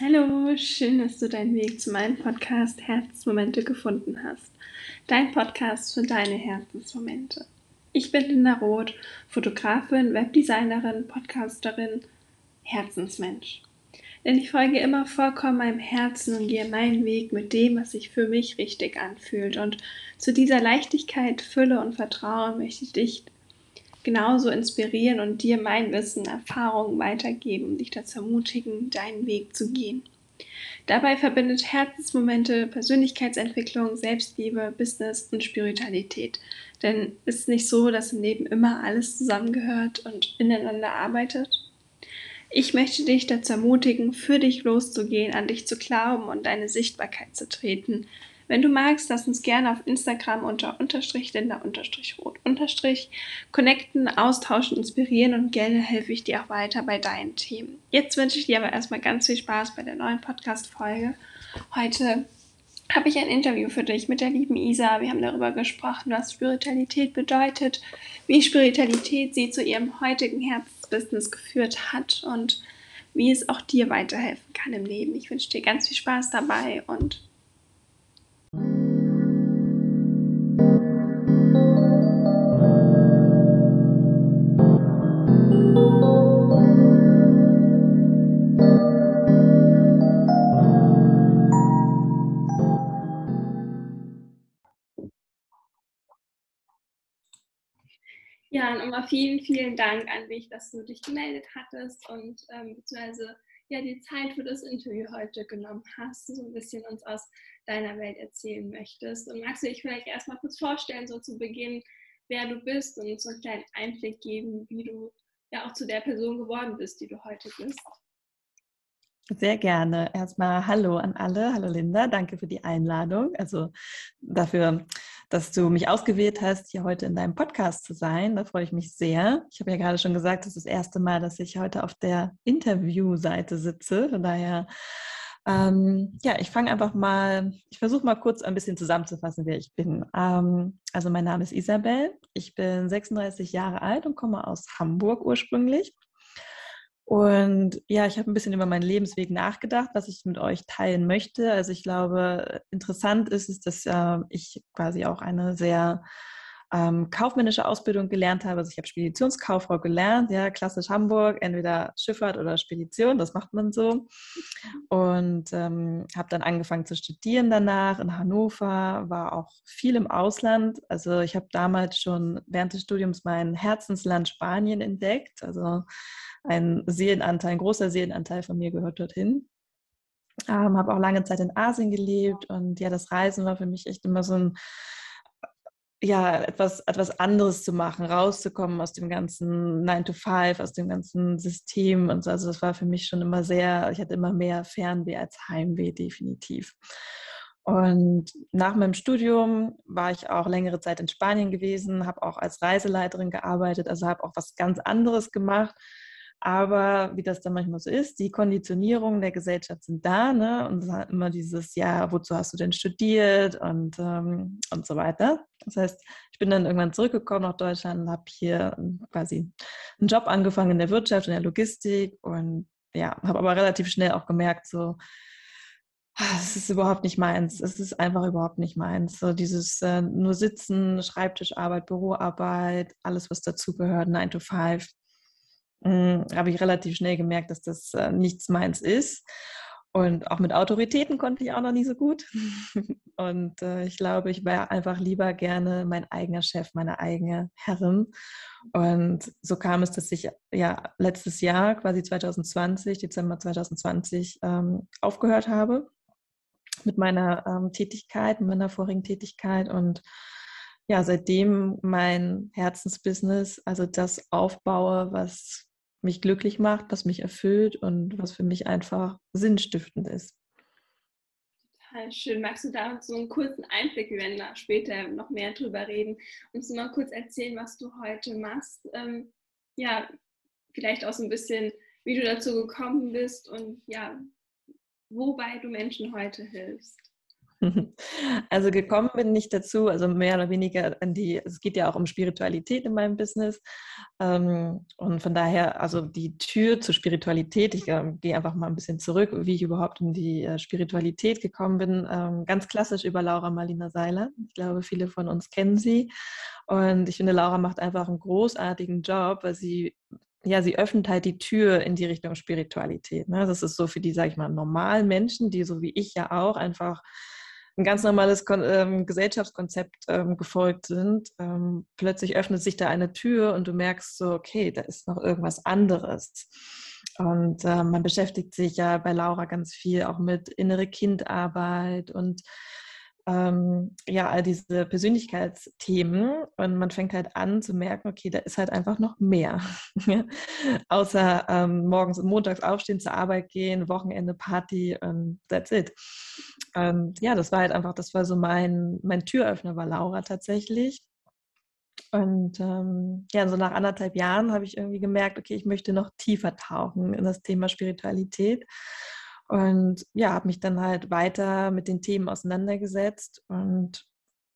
Hallo, schön, dass du deinen Weg zu meinem Podcast Herzensmomente gefunden hast. Dein Podcast für deine Herzensmomente. Ich bin Linda Roth, Fotografin, Webdesignerin, Podcasterin, Herzensmensch. Denn ich folge immer vollkommen meinem Herzen und gehe meinen Weg mit dem, was sich für mich richtig anfühlt. Und zu dieser Leichtigkeit, Fülle und Vertrauen möchte ich dich genauso inspirieren und dir mein Wissen, Erfahrungen weitergeben, um dich dazu ermutigen, deinen Weg zu gehen. Dabei verbindet Herzensmomente Persönlichkeitsentwicklung, Selbstliebe, Business und Spiritualität. Denn es ist nicht so, dass im Leben immer alles zusammengehört und ineinander arbeitet. Ich möchte dich dazu ermutigen, für dich loszugehen, an dich zu glauben und deine Sichtbarkeit zu treten, wenn du magst, lass uns gerne auf Instagram unter unterstrich Linda unterstrich rot unterstrich connecten, austauschen, inspirieren und gerne helfe ich dir auch weiter bei deinen Themen. Jetzt wünsche ich dir aber erstmal ganz viel Spaß bei der neuen Podcast-Folge. Heute habe ich ein Interview für dich mit der lieben Isa. Wir haben darüber gesprochen, was Spiritualität bedeutet, wie Spiritualität sie zu ihrem heutigen Herzbusiness geführt hat und wie es auch dir weiterhelfen kann im Leben. Ich wünsche dir ganz viel Spaß dabei und Ja, nochmal vielen, vielen Dank an dich, dass du dich gemeldet hattest und ähm, beziehungsweise ja die Zeit für das Interview heute genommen hast, so ein bisschen uns aus deiner Welt erzählen möchtest. Und magst du dich vielleicht erstmal kurz vorstellen, so zu Beginn, wer du bist und so einen kleinen Einblick geben, wie du ja auch zu der Person geworden bist, die du heute bist? Sehr gerne. Erstmal Hallo an alle. Hallo Linda, danke für die Einladung. Also dafür, dass du mich ausgewählt hast, hier heute in deinem Podcast zu sein. Da freue ich mich sehr. Ich habe ja gerade schon gesagt, das ist das erste Mal, dass ich heute auf der Interviewseite sitze. Von daher, ähm, ja, ich fange einfach mal, ich versuche mal kurz ein bisschen zusammenzufassen, wer ich bin. Ähm, also mein Name ist Isabel. Ich bin 36 Jahre alt und komme aus Hamburg ursprünglich. Und ja, ich habe ein bisschen über meinen Lebensweg nachgedacht, was ich mit euch teilen möchte. Also ich glaube, interessant ist es, dass äh, ich quasi auch eine sehr ähm, kaufmännische Ausbildung gelernt habe. Also ich habe Speditionskauffrau gelernt, ja, klassisch Hamburg, entweder Schifffahrt oder Spedition, das macht man so. Und ähm, habe dann angefangen zu studieren danach in Hannover, war auch viel im Ausland. Also ich habe damals schon während des Studiums mein Herzensland Spanien entdeckt. Also ein Seelenanteil, ein großer Seelenanteil von mir gehört dorthin. Ähm, habe auch lange Zeit in Asien gelebt und ja, das Reisen war für mich echt immer so ein, ja, etwas, etwas anderes zu machen, rauszukommen aus dem ganzen 9 to 5, aus dem ganzen System und so. Also das war für mich schon immer sehr, ich hatte immer mehr Fernweh als Heimweh, definitiv. Und nach meinem Studium war ich auch längere Zeit in Spanien gewesen, habe auch als Reiseleiterin gearbeitet, also habe auch was ganz anderes gemacht aber wie das dann manchmal so ist, die Konditionierungen der Gesellschaft sind da, ne? Und es hat immer dieses, ja, wozu hast du denn studiert und, ähm, und so weiter. Das heißt, ich bin dann irgendwann zurückgekommen nach Deutschland und habe hier quasi einen Job angefangen in der Wirtschaft, in der Logistik und ja, habe aber relativ schnell auch gemerkt, so, ah, es ist überhaupt nicht meins. Es ist einfach überhaupt nicht meins. So dieses äh, nur Sitzen, Schreibtischarbeit, Büroarbeit, alles, was dazugehört, 9 to 5 hm, habe ich relativ schnell gemerkt, dass das äh, nichts meins ist. Und auch mit Autoritäten konnte ich auch noch nie so gut. Und äh, ich glaube, ich wäre einfach lieber gerne mein eigener Chef, meine eigene Herrin. Und so kam es, dass ich ja letztes Jahr, quasi 2020, Dezember 2020, ähm, aufgehört habe mit meiner ähm, Tätigkeit, mit meiner vorigen Tätigkeit und ja, seitdem mein Herzensbusiness, also das aufbaue, was mich glücklich macht, was mich erfüllt und was für mich einfach sinnstiftend ist. Total schön. Magst du da so einen kurzen Einblick, wir werden da später noch mehr drüber reden, uns mal kurz erzählen, was du heute machst? Ähm, ja, vielleicht auch so ein bisschen, wie du dazu gekommen bist und ja, wobei du Menschen heute hilfst. Also gekommen bin ich dazu, also mehr oder weniger an die, es geht ja auch um Spiritualität in meinem Business. Ähm, und von daher, also die Tür zur Spiritualität, ich ähm, gehe einfach mal ein bisschen zurück, wie ich überhaupt in die äh, Spiritualität gekommen bin. Ähm, ganz klassisch über Laura Marlina Seiler. Ich glaube, viele von uns kennen sie. Und ich finde, Laura macht einfach einen großartigen Job, weil sie ja, sie öffnet halt die Tür in die Richtung Spiritualität. Ne? Das ist so für die, sage ich mal, normalen Menschen, die so wie ich ja auch einfach ein ganz normales Kon ähm, Gesellschaftskonzept ähm, gefolgt sind. Ähm, plötzlich öffnet sich da eine Tür und du merkst so, okay, da ist noch irgendwas anderes. Und äh, man beschäftigt sich ja bei Laura ganz viel auch mit innere Kindarbeit und ähm, ja, all diese Persönlichkeitsthemen und man fängt halt an zu merken, okay, da ist halt einfach noch mehr. Außer ähm, morgens und montags aufstehen, zur Arbeit gehen, Wochenende Party und that's it. Und ja, das war halt einfach, das war so mein, mein Türöffner war Laura tatsächlich. Und ähm, ja, so nach anderthalb Jahren habe ich irgendwie gemerkt, okay, ich möchte noch tiefer tauchen in das Thema Spiritualität und ja, habe mich dann halt weiter mit den Themen auseinandergesetzt und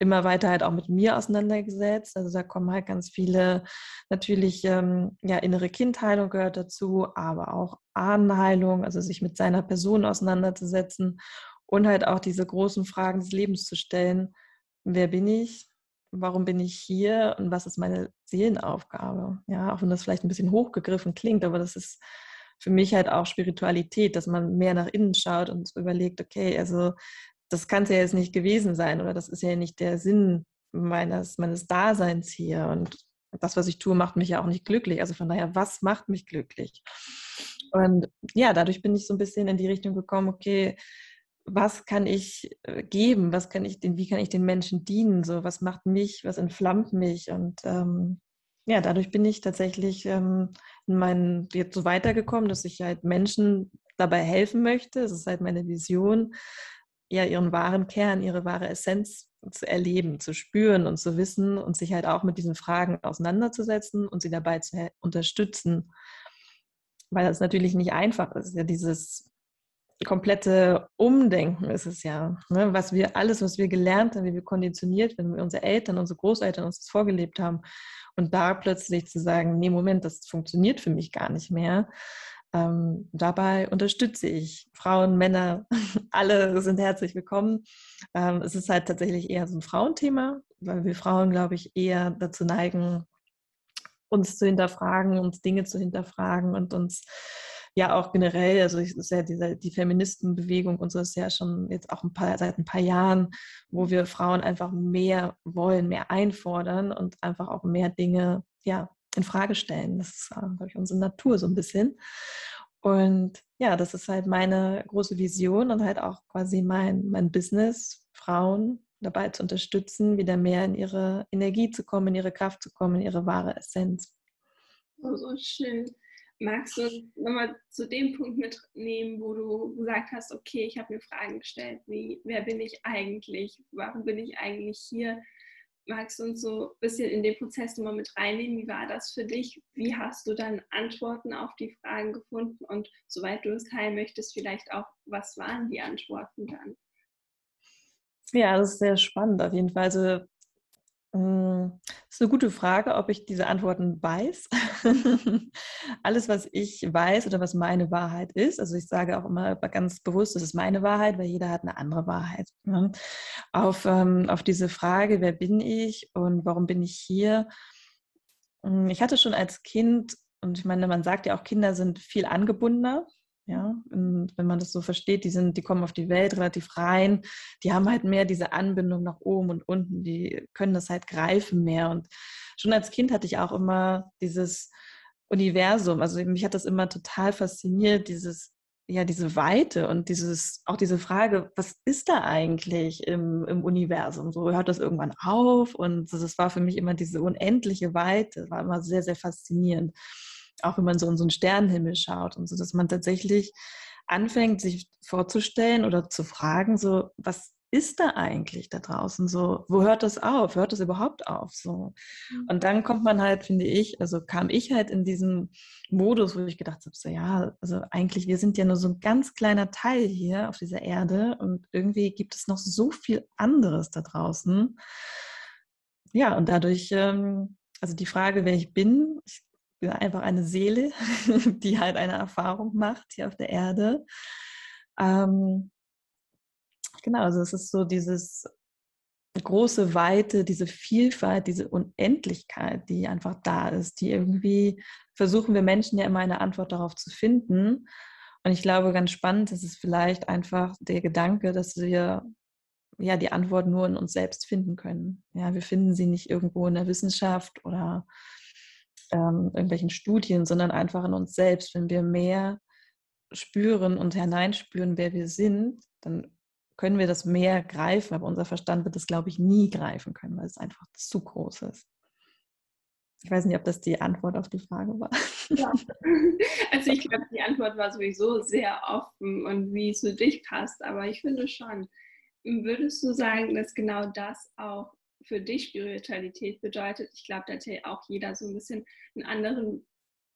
immer weiter halt auch mit mir auseinandergesetzt. Also da kommen halt ganz viele, natürlich, ähm, ja, innere Kindheilung gehört dazu, aber auch Ahnenheilung, also sich mit seiner Person auseinanderzusetzen und halt auch diese großen Fragen des Lebens zu stellen. Wer bin ich? Warum bin ich hier? Und was ist meine Seelenaufgabe? Ja, auch wenn das vielleicht ein bisschen hochgegriffen klingt, aber das ist für mich halt auch Spiritualität, dass man mehr nach innen schaut und überlegt, okay, also das kann es ja jetzt nicht gewesen sein oder das ist ja nicht der Sinn meines, meines Daseins hier und das, was ich tue, macht mich ja auch nicht glücklich. Also von daher, was macht mich glücklich? Und ja, dadurch bin ich so ein bisschen in die Richtung gekommen, okay, was kann ich äh, geben? Was kann ich den, wie kann ich den Menschen dienen? So, was macht mich, was entflammt mich? Und ähm, ja, dadurch bin ich tatsächlich ähm, in meinen, jetzt so weitergekommen, dass ich halt Menschen dabei helfen möchte. Es ist halt meine Vision, ja, ihren wahren Kern, ihre wahre Essenz zu erleben, zu spüren und zu wissen und sich halt auch mit diesen Fragen auseinanderzusetzen und sie dabei zu unterstützen. Weil das natürlich nicht einfach ist. Ja, dieses komplette Umdenken ist es ja. Ne? Was wir, alles, was wir gelernt haben, wie wir konditioniert werden, wie unsere Eltern, unsere Großeltern uns das vorgelebt haben, und da plötzlich zu sagen, nee, Moment, das funktioniert für mich gar nicht mehr. Ähm, dabei unterstütze ich Frauen, Männer, alle sind herzlich willkommen. Ähm, es ist halt tatsächlich eher so ein Frauenthema, weil wir Frauen, glaube ich, eher dazu neigen, uns zu hinterfragen, uns Dinge zu hinterfragen und uns ja auch generell, also es ist ja diese, die Feministenbewegung und so ist ja schon jetzt auch ein paar, seit ein paar Jahren, wo wir Frauen einfach mehr wollen, mehr einfordern und einfach auch mehr Dinge, ja, in Frage stellen. Das ist, glaube ich, unsere Natur so ein bisschen. Und ja, das ist halt meine große Vision und halt auch quasi mein, mein Business, Frauen dabei zu unterstützen, wieder mehr in ihre Energie zu kommen, in ihre Kraft zu kommen, in ihre wahre Essenz. Oh, so schön. Magst du nochmal zu dem Punkt mitnehmen, wo du gesagt hast, okay, ich habe mir Fragen gestellt, wie, wer bin ich eigentlich? Warum bin ich eigentlich hier? Magst du uns so ein bisschen in den Prozess nochmal mit reinnehmen? Wie war das für dich? Wie hast du dann Antworten auf die Fragen gefunden? Und soweit du es teilen möchtest, vielleicht auch, was waren die Antworten dann? Ja, das ist sehr spannend auf jeden Fall. Also das ist eine gute Frage, ob ich diese Antworten weiß. Alles, was ich weiß oder was meine Wahrheit ist, also ich sage auch immer ganz bewusst, das ist meine Wahrheit, weil jeder hat eine andere Wahrheit. Ne? Auf, ähm, auf diese Frage, wer bin ich und warum bin ich hier? Hm, ich hatte schon als Kind, und ich meine, man sagt ja auch, Kinder sind viel angebundener ja, und wenn man das so versteht, die sind, die kommen auf die Welt relativ rein, die haben halt mehr diese Anbindung nach oben und unten, die können das halt greifen mehr. Und schon als Kind hatte ich auch immer dieses Universum, also mich hat das immer total fasziniert, dieses, ja, diese Weite und dieses, auch diese Frage, was ist da eigentlich im, im Universum? So hört das irgendwann auf? Und das war für mich immer diese unendliche Weite, war immer sehr, sehr faszinierend auch wenn man so in so einen Sternenhimmel schaut und so, dass man tatsächlich anfängt, sich vorzustellen oder zu fragen, so, was ist da eigentlich da draußen? So, wo hört das auf? Hört das überhaupt auf? So. Mhm. Und dann kommt man halt, finde ich, also kam ich halt in diesen Modus, wo ich gedacht habe, so ja, also eigentlich, wir sind ja nur so ein ganz kleiner Teil hier auf dieser Erde und irgendwie gibt es noch so viel anderes da draußen. Ja, und dadurch, ähm, also die Frage, wer ich bin, ich einfach eine Seele, die halt eine Erfahrung macht hier auf der Erde. Ähm, genau, also es ist so dieses große Weite, diese Vielfalt, diese Unendlichkeit, die einfach da ist, die irgendwie versuchen wir Menschen ja immer eine Antwort darauf zu finden. Und ich glaube, ganz spannend ist es vielleicht einfach der Gedanke, dass wir ja die Antwort nur in uns selbst finden können. Ja, wir finden sie nicht irgendwo in der Wissenschaft oder ähm, irgendwelchen Studien, sondern einfach in uns selbst. Wenn wir mehr spüren und hineinspüren, wer wir sind, dann können wir das mehr greifen, aber unser Verstand wird das, glaube ich, nie greifen können, weil es einfach zu groß ist. Ich weiß nicht, ob das die Antwort auf die Frage war. Ja. Also ich glaube, die Antwort war sowieso sehr offen und wie es für dich passt, aber ich finde schon, würdest du sagen, dass genau das auch für dich Spiritualität bedeutet? Ich glaube, da hat ja auch jeder so ein bisschen einen anderen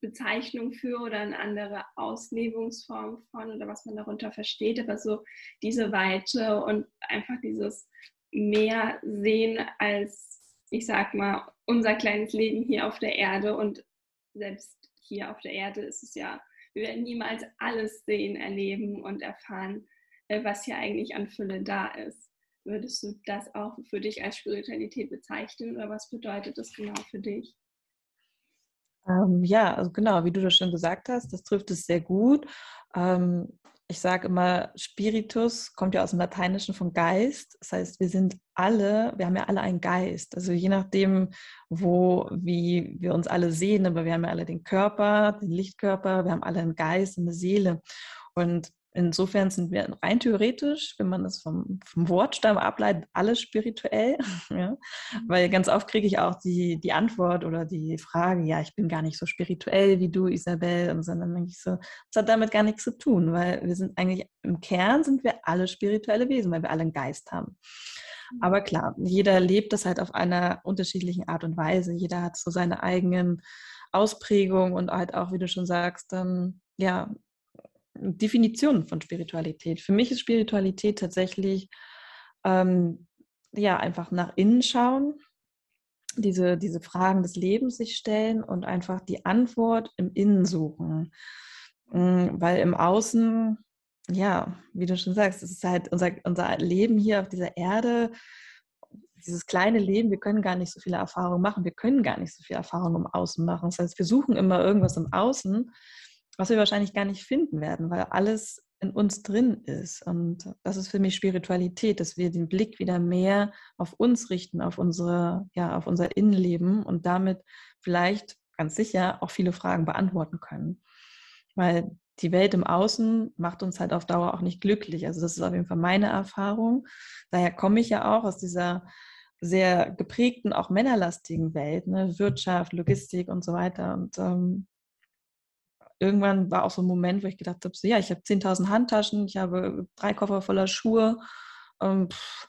Bezeichnung für oder eine andere Auslebungsform von oder was man darunter versteht, aber so diese Weite und einfach dieses mehr sehen als, ich sag mal, unser kleines Leben hier auf der Erde und selbst hier auf der Erde ist es ja, wir werden niemals alles sehen, erleben und erfahren, äh, was hier eigentlich an Fülle da ist. Würdest du das auch für dich als Spiritualität bezeichnen oder was bedeutet das genau für dich? Ähm, ja, also genau, wie du das schon gesagt hast, das trifft es sehr gut. Ähm, ich sage immer, Spiritus kommt ja aus dem Lateinischen von Geist. Das heißt, wir sind alle, wir haben ja alle einen Geist. Also je nachdem, wo, wie wir uns alle sehen, aber wir haben ja alle den Körper, den Lichtkörper, wir haben alle einen Geist, eine Seele. Und Insofern sind wir rein theoretisch, wenn man das vom, vom Wortstamm ableitet, alles spirituell. ja? Mhm. Weil ganz oft kriege ich auch die, die Antwort oder die Frage, ja, ich bin gar nicht so spirituell wie du, Isabel, und sondern denke ich so, das hat damit gar nichts zu tun, weil wir sind eigentlich, im Kern sind wir alle spirituelle Wesen, weil wir alle einen Geist haben. Mhm. Aber klar, jeder lebt das halt auf einer unterschiedlichen Art und Weise. Jeder hat so seine eigenen Ausprägungen und halt auch, wie du schon sagst, ähm, ja, Definition von Spiritualität. Für mich ist Spiritualität tatsächlich ähm, ja einfach nach innen schauen, diese, diese Fragen des Lebens sich stellen und einfach die Antwort im Innen suchen. Mm, weil im Außen, ja, wie du schon sagst, es ist halt unser, unser Leben hier auf dieser Erde, dieses kleine Leben, wir können gar nicht so viele Erfahrungen machen, wir können gar nicht so viel Erfahrung im Außen machen. Das heißt, wir suchen immer irgendwas im Außen, was wir wahrscheinlich gar nicht finden werden, weil alles in uns drin ist. Und das ist für mich Spiritualität, dass wir den Blick wieder mehr auf uns richten, auf unsere, ja, auf unser Innenleben und damit vielleicht ganz sicher auch viele Fragen beantworten können. Weil die Welt im Außen macht uns halt auf Dauer auch nicht glücklich. Also das ist auf jeden Fall meine Erfahrung. Daher komme ich ja auch aus dieser sehr geprägten, auch männerlastigen Welt, ne? Wirtschaft, Logistik und so weiter. Und ähm, irgendwann war auch so ein Moment, wo ich gedacht habe, so, ja, ich habe 10.000 Handtaschen, ich habe drei Koffer voller Schuhe, ähm, pff,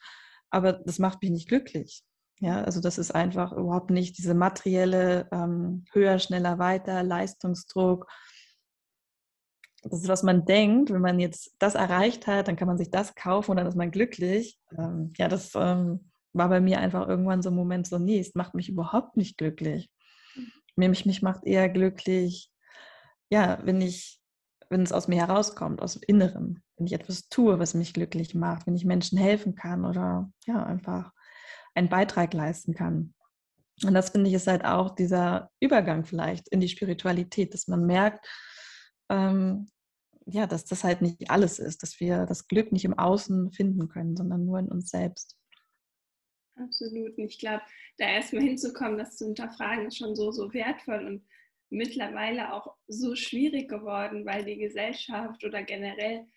aber das macht mich nicht glücklich. Ja, also das ist einfach überhaupt nicht diese materielle ähm, höher, schneller, weiter, Leistungsdruck. Das ist, was man denkt, wenn man jetzt das erreicht hat, dann kann man sich das kaufen und dann ist man glücklich. Ähm, ja, das ähm, war bei mir einfach irgendwann so ein Moment so, nee, es macht mich überhaupt nicht glücklich. Mich, mich macht eher glücklich, ja, wenn ich, wenn es aus mir herauskommt, aus dem Inneren, wenn ich etwas tue, was mich glücklich macht, wenn ich Menschen helfen kann oder ja, einfach einen Beitrag leisten kann. Und das finde ich ist halt auch dieser Übergang vielleicht in die Spiritualität, dass man merkt, ähm, ja, dass das halt nicht alles ist, dass wir das Glück nicht im Außen finden können, sondern nur in uns selbst. Absolut. Und ich glaube, da erstmal hinzukommen, das zu hinterfragen, ist schon so, so wertvoll. Und mittlerweile auch so schwierig geworden, weil die Gesellschaft oder generell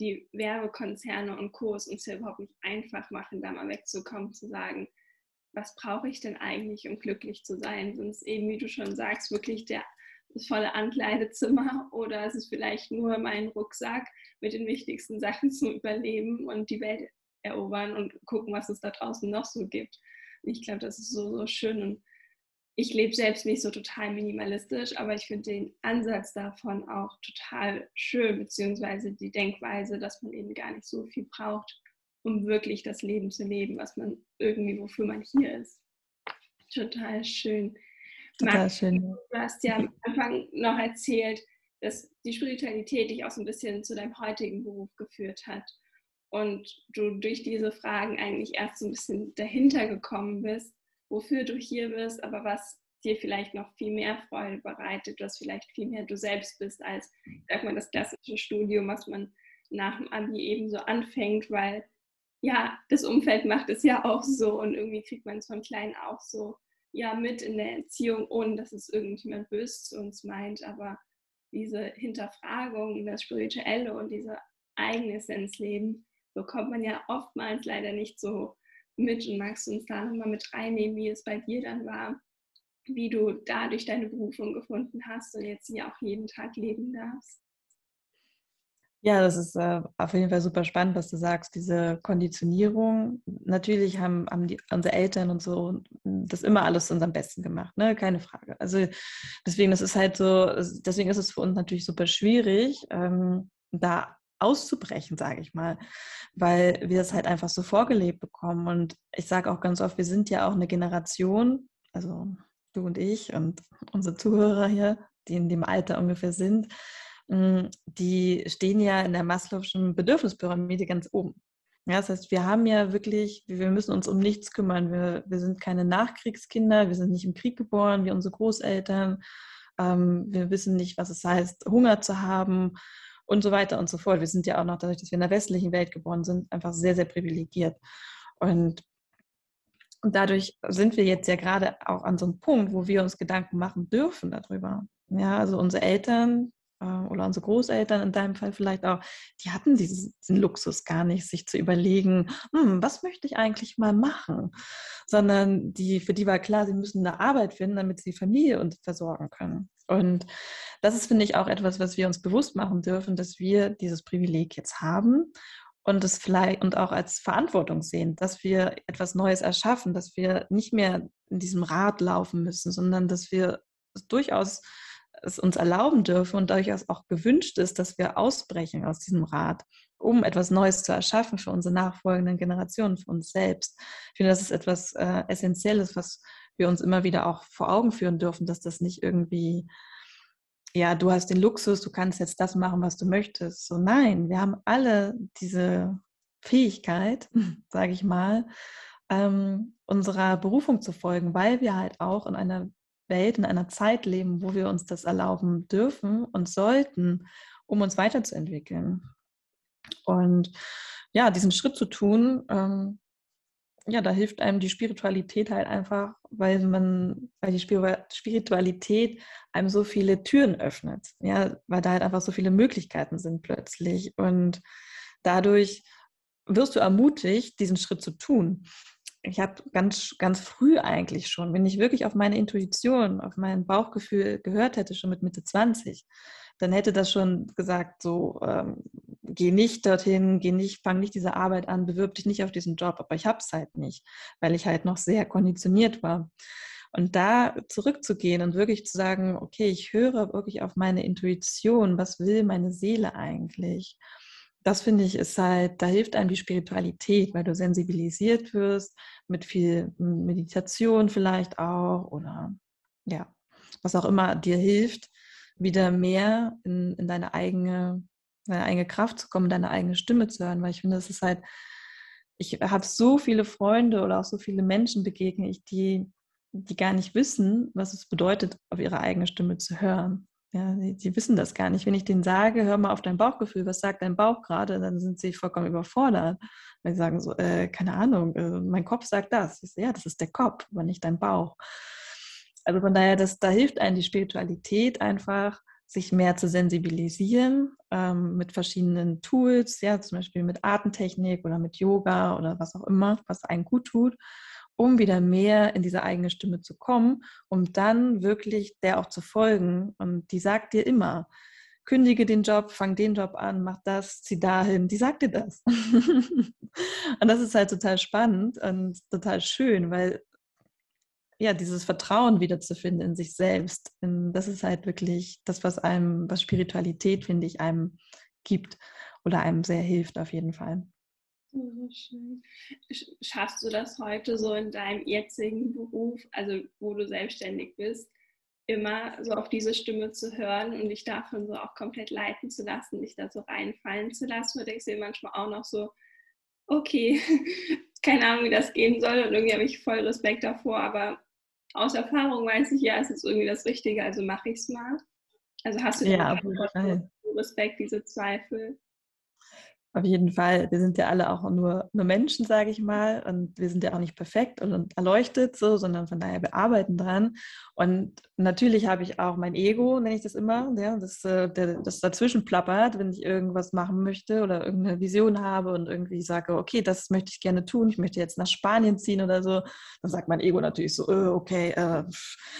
die Werbekonzerne und Co. es uns ja überhaupt nicht einfach machen, da mal wegzukommen, zu sagen, was brauche ich denn eigentlich, um glücklich zu sein? Es eben, wie du schon sagst, wirklich der, das volle Ankleidezimmer oder ist es vielleicht nur mein Rucksack mit den wichtigsten Sachen zum Überleben und die Welt erobern und gucken, was es da draußen noch so gibt. Ich glaube, das ist so, so schön. Und ich lebe selbst nicht so total minimalistisch, aber ich finde den Ansatz davon auch total schön, beziehungsweise die Denkweise, dass man eben gar nicht so viel braucht, um wirklich das Leben zu leben, was man irgendwie, wofür man hier ist. Total schön. Total schön. Du hast ja am Anfang noch erzählt, dass die Spiritualität dich auch so ein bisschen zu deinem heutigen Beruf geführt hat und du durch diese Fragen eigentlich erst so ein bisschen dahinter gekommen bist, wofür du hier bist, aber was dir vielleicht noch viel mehr Freude bereitet, was vielleicht viel mehr du selbst bist als, sag mal, das klassische Studium, was man nach dem Abi eben so anfängt, weil ja, das Umfeld macht es ja auch so und irgendwie kriegt man es von klein auch so ja mit in der Erziehung, ohne dass es irgendjemand böse zu uns meint, aber diese Hinterfragung, das Spirituelle und diese eigene Essenz bekommt man ja oftmals leider nicht so mit und magst du uns da nochmal mit reinnehmen, wie es bei dir dann war, wie du dadurch deine Berufung gefunden hast und jetzt sie auch jeden Tag leben darfst. Ja, das ist äh, auf jeden Fall super spannend, was du sagst, diese Konditionierung. Natürlich haben, haben die, unsere Eltern und so das immer alles zu unserem Besten gemacht, ne? keine Frage. Also deswegen, das ist halt so, deswegen ist es für uns natürlich super schwierig, ähm, da auszubrechen, sage ich mal, weil wir es halt einfach so vorgelebt bekommen. Und ich sage auch ganz oft, wir sind ja auch eine Generation, also du und ich und unsere Zuhörer hier, die in dem Alter ungefähr sind, hm, die stehen ja in der Maslow'schen Bedürfnispyramide ganz oben. Ja, das heißt, wir haben ja wirklich, wir müssen uns um nichts kümmern. Wir, wir sind keine Nachkriegskinder, wir sind nicht im Krieg geboren wie unsere Großeltern. Ähm, wir wissen nicht, was es heißt, Hunger zu haben und so weiter und so fort. Wir sind ja auch noch dadurch, dass wir in der westlichen Welt geboren sind, einfach sehr, sehr privilegiert. Und, und dadurch sind wir jetzt ja gerade auch an so einem Punkt, wo wir uns Gedanken machen dürfen darüber. Ja, also unsere Eltern, äh, oder unsere Großeltern in deinem Fall vielleicht auch, die hatten diesen, diesen Luxus gar nicht, sich zu überlegen, hm, was möchte ich eigentlich mal machen, sondern die, für die war klar, sie müssen eine Arbeit finden, damit sie die Familie und versorgen können. Und das ist, finde ich, auch etwas, was wir uns bewusst machen dürfen, dass wir dieses Privileg jetzt haben und es vielleicht und auch als Verantwortung sehen, dass wir etwas Neues erschaffen, dass wir nicht mehr in diesem Rad laufen müssen, sondern dass wir es durchaus es uns erlauben dürfen und durchaus auch gewünscht ist, dass wir ausbrechen aus diesem Rad, um etwas Neues zu erschaffen für unsere nachfolgenden Generationen, für uns selbst. Ich finde, das ist etwas äh, Essentielles, was wir uns immer wieder auch vor Augen führen dürfen, dass das nicht irgendwie, ja, du hast den Luxus, du kannst jetzt das machen, was du möchtest. So nein, wir haben alle diese Fähigkeit, sage ich mal, ähm, unserer Berufung zu folgen, weil wir halt auch in einer Welt, in einer Zeit leben, wo wir uns das erlauben dürfen und sollten, um uns weiterzuentwickeln. Und ja, diesen Schritt zu tun, ähm, ja, da hilft einem die Spiritualität halt einfach, weil man, weil die Spiritualität einem so viele Türen öffnet, ja, weil da halt einfach so viele Möglichkeiten sind plötzlich. Und dadurch wirst du ermutigt, diesen Schritt zu tun. Ich habe ganz, ganz früh eigentlich schon, wenn ich wirklich auf meine Intuition, auf mein Bauchgefühl gehört hätte, schon mit Mitte 20, dann hätte das schon gesagt, so, ähm, geh nicht dorthin, geh nicht, fang nicht diese Arbeit an, bewirb dich nicht auf diesen Job. Aber ich habe es halt nicht, weil ich halt noch sehr konditioniert war. Und da zurückzugehen und wirklich zu sagen, okay, ich höre wirklich auf meine Intuition, was will meine Seele eigentlich? das finde ich ist halt, da hilft einem die Spiritualität, weil du sensibilisiert wirst mit viel Meditation vielleicht auch oder ja, was auch immer dir hilft, wieder mehr in, in deine eigene, deine eigene Kraft zu kommen, deine eigene Stimme zu hören, weil ich finde, es ist halt, ich habe so viele Freunde oder auch so viele Menschen begegne ich, die, die gar nicht wissen, was es bedeutet, auf ihre eigene Stimme zu hören. Ja, sie, sie, wissen das gar nicht. Wenn ich denen sage, hör mal auf dein Bauchgefühl, was sagt dein Bauch gerade, dann sind sie vollkommen überfordert. Weil sie sagen so, äh, keine Ahnung, äh, mein Kopf sagt das. Ich so, ja, das ist der Kopf, aber nicht dein Bauch. Also von daher, das, da hilft einem die Spiritualität einfach, sich mehr zu sensibilisieren ähm, mit verschiedenen Tools, ja, zum Beispiel mit Atemtechnik oder mit Yoga oder was auch immer, was einen gut tut um wieder mehr in diese eigene Stimme zu kommen, um dann wirklich der auch zu folgen. Und die sagt dir immer, kündige den Job, fang den Job an, mach das, zieh dahin. Die sagt dir das. und das ist halt total spannend und total schön, weil ja, dieses Vertrauen wiederzufinden in sich selbst, das ist halt wirklich das, was einem, was Spiritualität, finde ich, einem gibt oder einem sehr hilft auf jeden Fall. Schön. Schaffst du das heute so in deinem jetzigen Beruf, also wo du selbstständig bist, immer so auf diese Stimme zu hören und dich davon so auch komplett leiten zu lassen, dich da so reinfallen zu lassen? Oder du dir manchmal auch noch so, okay, keine Ahnung, wie das gehen soll und irgendwie habe ich voll Respekt davor, aber aus Erfahrung weiß ich, ja, es ist irgendwie das Richtige, also mache ich es mal. Also hast du ja, Respekt, diese Zweifel? Auf jeden Fall. Wir sind ja alle auch nur, nur Menschen, sage ich mal. Und wir sind ja auch nicht perfekt und, erleuchtet so, sondern von daher, wir arbeiten dran. Und natürlich habe ich auch mein Ego, nenne ich das immer, ja, das, äh, das dazwischen plappert, wenn ich irgendwas machen möchte oder irgendeine Vision habe und irgendwie sage, okay, das möchte ich gerne tun, ich möchte jetzt nach Spanien ziehen oder so. Dann sagt mein Ego natürlich so, äh, okay, äh,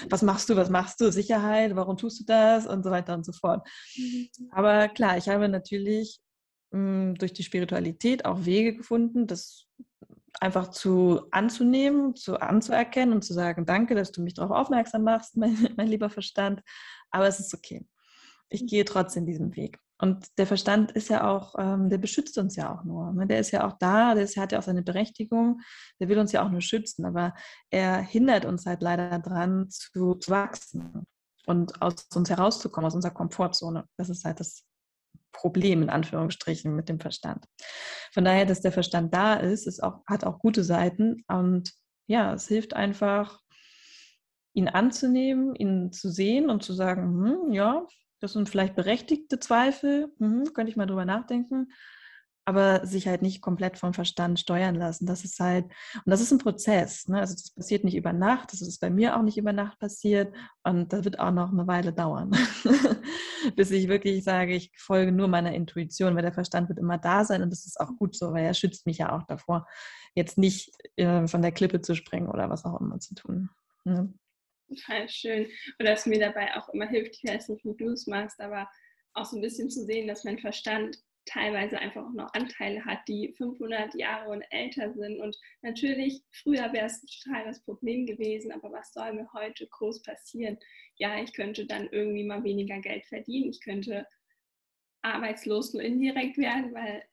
was machst du, was machst du? Sicherheit, warum tust du das? Und so weiter und so fort. Mhm. Aber klar, ich habe natürlich hm, durch die Spiritualität auch Wege gefunden, das einfach zu anzunehmen, zu anzuerkennen und zu sagen, danke, dass du mich darauf aufmerksam machst, mein, mein lieber Verstand, aber es ist okay. Ich gehe trotzdem diesen Weg. Und der Verstand ist ja auch, ähm, der beschützt uns ja auch nur. Ne? Der ist ja auch da, der, ist, hat ja auch seine Berechtigung, der will uns ja auch nur schützen, aber er hindert uns halt leider daran zu, zu wachsen und aus uns herauszukommen, aus unserer Komfortzone. Das ist halt das Problem in Anführungsstrichen mit dem Verstand. Von daher, dass der Verstand da ist, ist auch, hat auch gute Seiten und ja, es hilft einfach, ihn anzunehmen, ihn zu sehen und zu sagen, hm, ja, das sind vielleicht berechtigte Zweifel, hm, könnte ich mal drüber nachdenken, aber sich halt nicht komplett vom Verstand steuern lassen. Das ist halt, und das ist ein Prozess. Ne? Also das passiert nicht über Nacht, das ist bei mir auch nicht über Nacht passiert und das wird auch noch eine Weile dauern, bis ich wirklich sage, ich folge nur meiner Intuition, weil der Verstand wird immer da sein und das ist auch gut so, weil er schützt mich ja auch davor, jetzt nicht äh, von der Klippe zu springen oder was auch immer zu tun. Ne? Total schön. Und dass mir dabei auch immer hilft, ich weiß nicht, wie du es machst, aber auch so ein bisschen zu sehen, dass mein Verstand teilweise einfach auch noch Anteile hat, die 500 Jahre und älter sind. Und natürlich, früher wäre es total das Problem gewesen, aber was soll mir heute groß passieren? Ja, ich könnte dann irgendwie mal weniger Geld verdienen, ich könnte arbeitslos nur indirekt werden, weil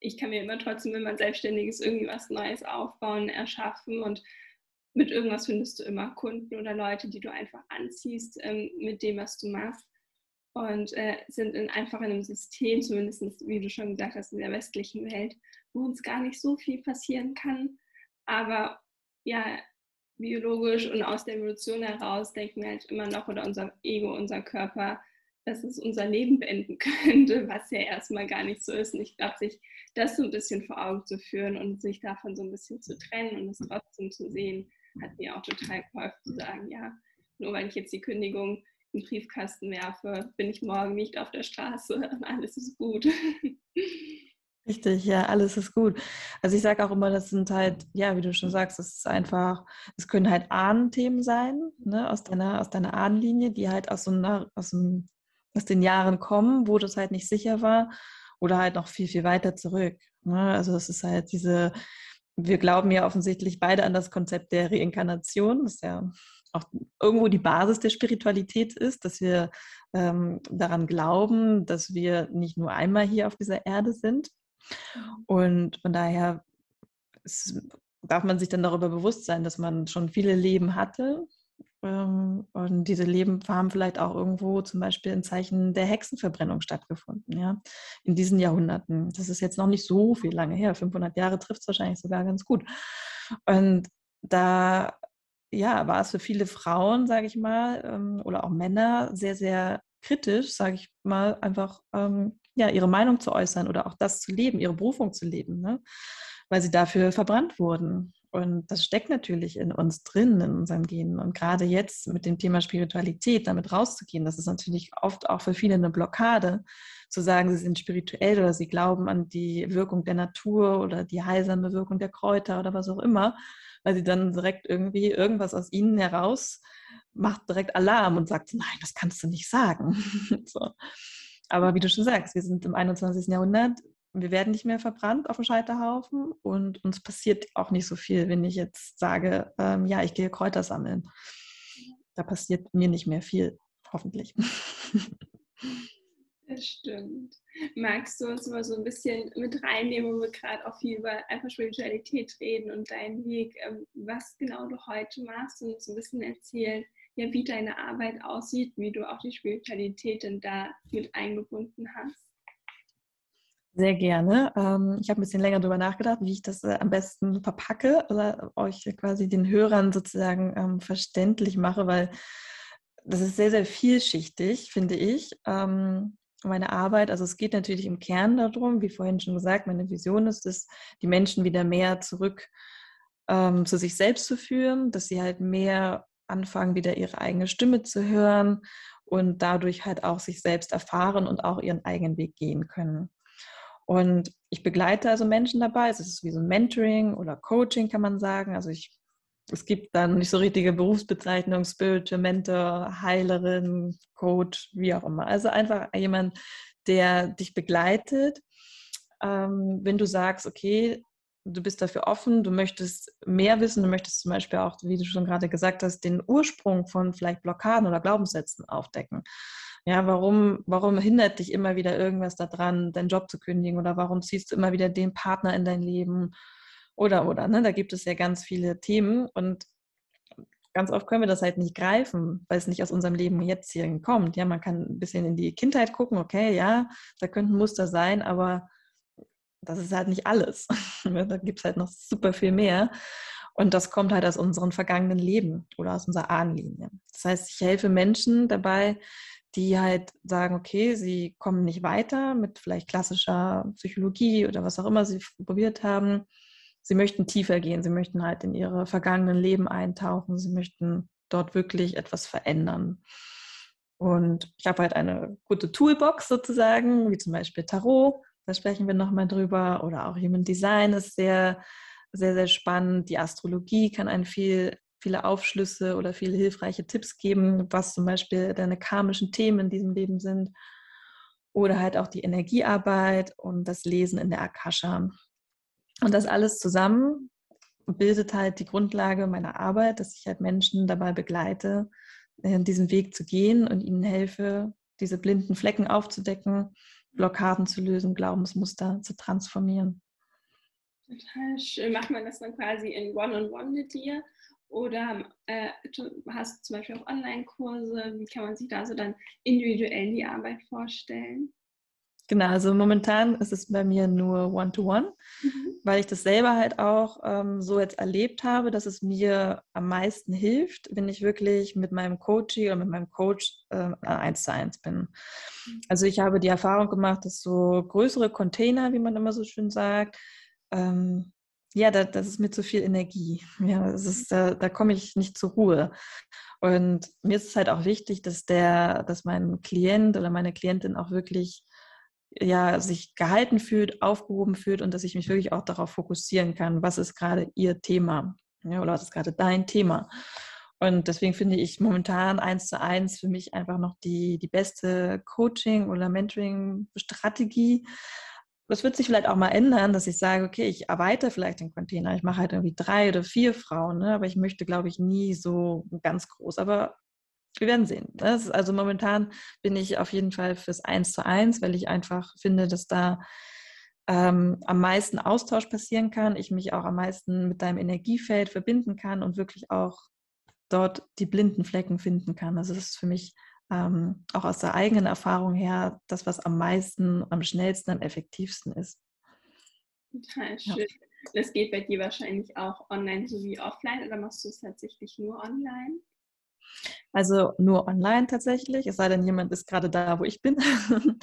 ich kann mir immer trotzdem, wenn man selbstständig ist, irgendwie was Neues aufbauen, erschaffen und mit irgendwas findest du immer Kunden oder Leute, die du einfach anziehst ähm, mit dem, was du machst und äh, sind in, einfach in einem System, zumindest wie du schon gesagt hast, in der westlichen Welt, wo uns gar nicht so viel passieren kann. Aber ja, biologisch und aus der Evolution heraus denken wir halt immer noch, oder unser Ego, unser Körper, dass es unser Leben beenden könnte, was ja erstmal gar nicht so ist. Und ich glaube, sich das so ein bisschen vor Augen zu führen und sich davon so ein bisschen zu trennen und es trotzdem zu sehen, hat mir auch total geholfen zu sagen, ja, nur weil ich jetzt die Kündigung in den Briefkasten werfe, bin ich morgen nicht auf der Straße alles ist gut. Richtig, ja, alles ist gut. Also ich sage auch immer, das sind halt, ja, wie du schon sagst, es ist einfach, es können halt Ahnenthemen sein, ne, aus deiner, aus deiner Ahnenlinie, die halt aus so einer, aus, dem, aus den Jahren kommen, wo das halt nicht sicher war oder halt noch viel, viel weiter zurück. Ne? Also das ist halt diese, wir glauben ja offensichtlich beide an das Konzept der Reinkarnation, das ist ja auch irgendwo die Basis der Spiritualität ist, dass wir ähm, daran glauben, dass wir nicht nur einmal hier auf dieser Erde sind. Mhm. Und von daher ist, darf man sich dann darüber bewusst sein, dass man schon viele Leben hatte. Ähm, und diese Leben haben vielleicht auch irgendwo zum Beispiel in Zeichen der Hexenverbrennung stattgefunden, ja, in diesen Jahrhunderten. Das ist jetzt noch nicht so viel lange her. 500 Jahre trifft es wahrscheinlich sogar ganz gut. Und da ja, war es für viele Frauen, sage ich mal, ähm, oder auch Männer sehr, sehr kritisch, sage ich mal, einfach ähm, ja, ihre Meinung zu äußern oder auch das zu leben, ihre Berufung zu leben, ne? weil sie dafür verbrannt wurden. Und das steckt natürlich in uns drin, in unserem Genen. Und gerade jetzt mit dem Thema Spiritualität damit rauszugehen, das ist natürlich oft auch für viele eine Blockade, zu sagen, sie sind spirituell oder sie glauben an die Wirkung der Natur oder die heilsame Wirkung der Kräuter oder was auch immer weil sie dann direkt irgendwie irgendwas aus ihnen heraus macht direkt Alarm und sagt, nein, das kannst du nicht sagen. so. Aber wie du schon sagst, wir sind im 21. Jahrhundert, wir werden nicht mehr verbrannt auf dem Scheiterhaufen und uns passiert auch nicht so viel, wenn ich jetzt sage, ähm, ja, ich gehe Kräuter sammeln. Da passiert mir nicht mehr viel, hoffentlich. Das stimmt. Magst du uns mal so ein bisschen mit reinnehmen, wo wir gerade auch viel über einfach Spiritualität reden und deinen Weg, ähm, was genau du heute machst und so ein bisschen erzählen, ja, wie deine Arbeit aussieht, wie du auch die Spiritualität denn da mit eingebunden hast? Sehr gerne. Ähm, ich habe ein bisschen länger darüber nachgedacht, wie ich das äh, am besten verpacke oder euch quasi den Hörern sozusagen ähm, verständlich mache, weil das ist sehr, sehr vielschichtig, finde ich. Meine Arbeit, also es geht natürlich im Kern darum, wie vorhin schon gesagt, meine Vision ist es, die Menschen wieder mehr zurück ähm, zu sich selbst zu führen, dass sie halt mehr anfangen, wieder ihre eigene Stimme zu hören und dadurch halt auch sich selbst erfahren und auch ihren eigenen Weg gehen können. Und ich begleite also Menschen dabei. Es ist wie so ein Mentoring oder Coaching, kann man sagen. Also ich, es gibt dann nicht so richtige Berufsbezeichnung, Spiritual Mentor, Heilerin, Coach, wie auch immer. Also einfach jemand, der dich begleitet. Ähm, wenn du sagst, okay, du bist dafür offen, du möchtest mehr wissen, du möchtest zum Beispiel auch, wie du schon gerade gesagt hast, den Ursprung von vielleicht Blockaden oder Glaubenssätzen aufdecken. Ja, warum, warum hindert dich immer wieder irgendwas daran, deinen Job zu kündigen oder warum ziehst du immer wieder den Partner in dein Leben oder oder, ne? Da gibt es ja ganz viele Themen und ganz oft können wir das halt nicht greifen, weil es nicht aus unserem Leben jetzt hier kommt. Ja, man kann ein bisschen in die Kindheit gucken, okay, ja, da könnten Muster sein, aber das ist halt nicht alles. Da gibt es halt noch super viel mehr. Und das kommt halt aus unseren vergangenen Leben oder aus unserer Ahnenlinie. Das heißt, ich helfe Menschen dabei, die halt sagen, okay, sie kommen nicht weiter mit vielleicht klassischer Psychologie oder was auch immer sie probiert haben. Sie möchten tiefer gehen, sie möchten halt in ihre vergangenen Leben eintauchen, sie möchten dort wirklich etwas verändern. Und ich habe halt eine gute Toolbox sozusagen, wie zum Beispiel Tarot, da sprechen wir nochmal drüber. Oder auch Human Design ist sehr, sehr, sehr spannend. Die Astrologie kann einen viel, viele Aufschlüsse oder viele hilfreiche Tipps geben, was zum Beispiel deine karmischen Themen in diesem Leben sind. Oder halt auch die Energiearbeit und das Lesen in der Akasha. Und das alles zusammen bildet halt die Grundlage meiner Arbeit, dass ich halt Menschen dabei begleite, diesen Weg zu gehen und ihnen helfe, diese blinden Flecken aufzudecken Blockaden zu lösen, Glaubensmuster zu transformieren. Total schön. Macht man das dann quasi in One-on-One -on -one mit dir? Oder äh, hast du zum Beispiel auch Online-Kurse? Wie kann man sich da so dann individuell die Arbeit vorstellen? Genau, also momentan ist es bei mir nur One-to-One, mhm. weil ich das selber halt auch ähm, so jetzt erlebt habe, dass es mir am meisten hilft, wenn ich wirklich mit meinem Coachie oder mit meinem Coach äh, eins zu eins bin. Mhm. Also ich habe die Erfahrung gemacht, dass so größere Container, wie man immer so schön sagt, ähm, ja, da, das ist mir zu viel Energie. Ja, das ist, da, da komme ich nicht zur Ruhe. Und mir ist es halt auch wichtig, dass der, dass mein Klient oder meine Klientin auch wirklich ja, sich gehalten fühlt, aufgehoben fühlt und dass ich mich wirklich auch darauf fokussieren kann, was ist gerade ihr Thema ja, oder was ist gerade dein Thema. Und deswegen finde ich momentan eins zu eins für mich einfach noch die, die beste Coaching- oder Mentoring-Strategie. Das wird sich vielleicht auch mal ändern, dass ich sage, okay, ich erweitere vielleicht den Container. Ich mache halt irgendwie drei oder vier Frauen, ne? aber ich möchte, glaube ich, nie so ganz groß. Aber wir werden sehen. also momentan bin ich auf jeden Fall fürs Eins zu eins, weil ich einfach finde, dass da ähm, am meisten Austausch passieren kann, ich mich auch am meisten mit deinem Energiefeld verbinden kann und wirklich auch dort die blinden Flecken finden kann. Also das ist für mich ähm, auch aus der eigenen Erfahrung her das, was am meisten, am schnellsten, am effektivsten ist. Total schön. Ja. Das geht bei dir wahrscheinlich auch online sowie offline oder machst du es tatsächlich nur online? Also nur online tatsächlich, es sei denn, jemand ist gerade da, wo ich bin.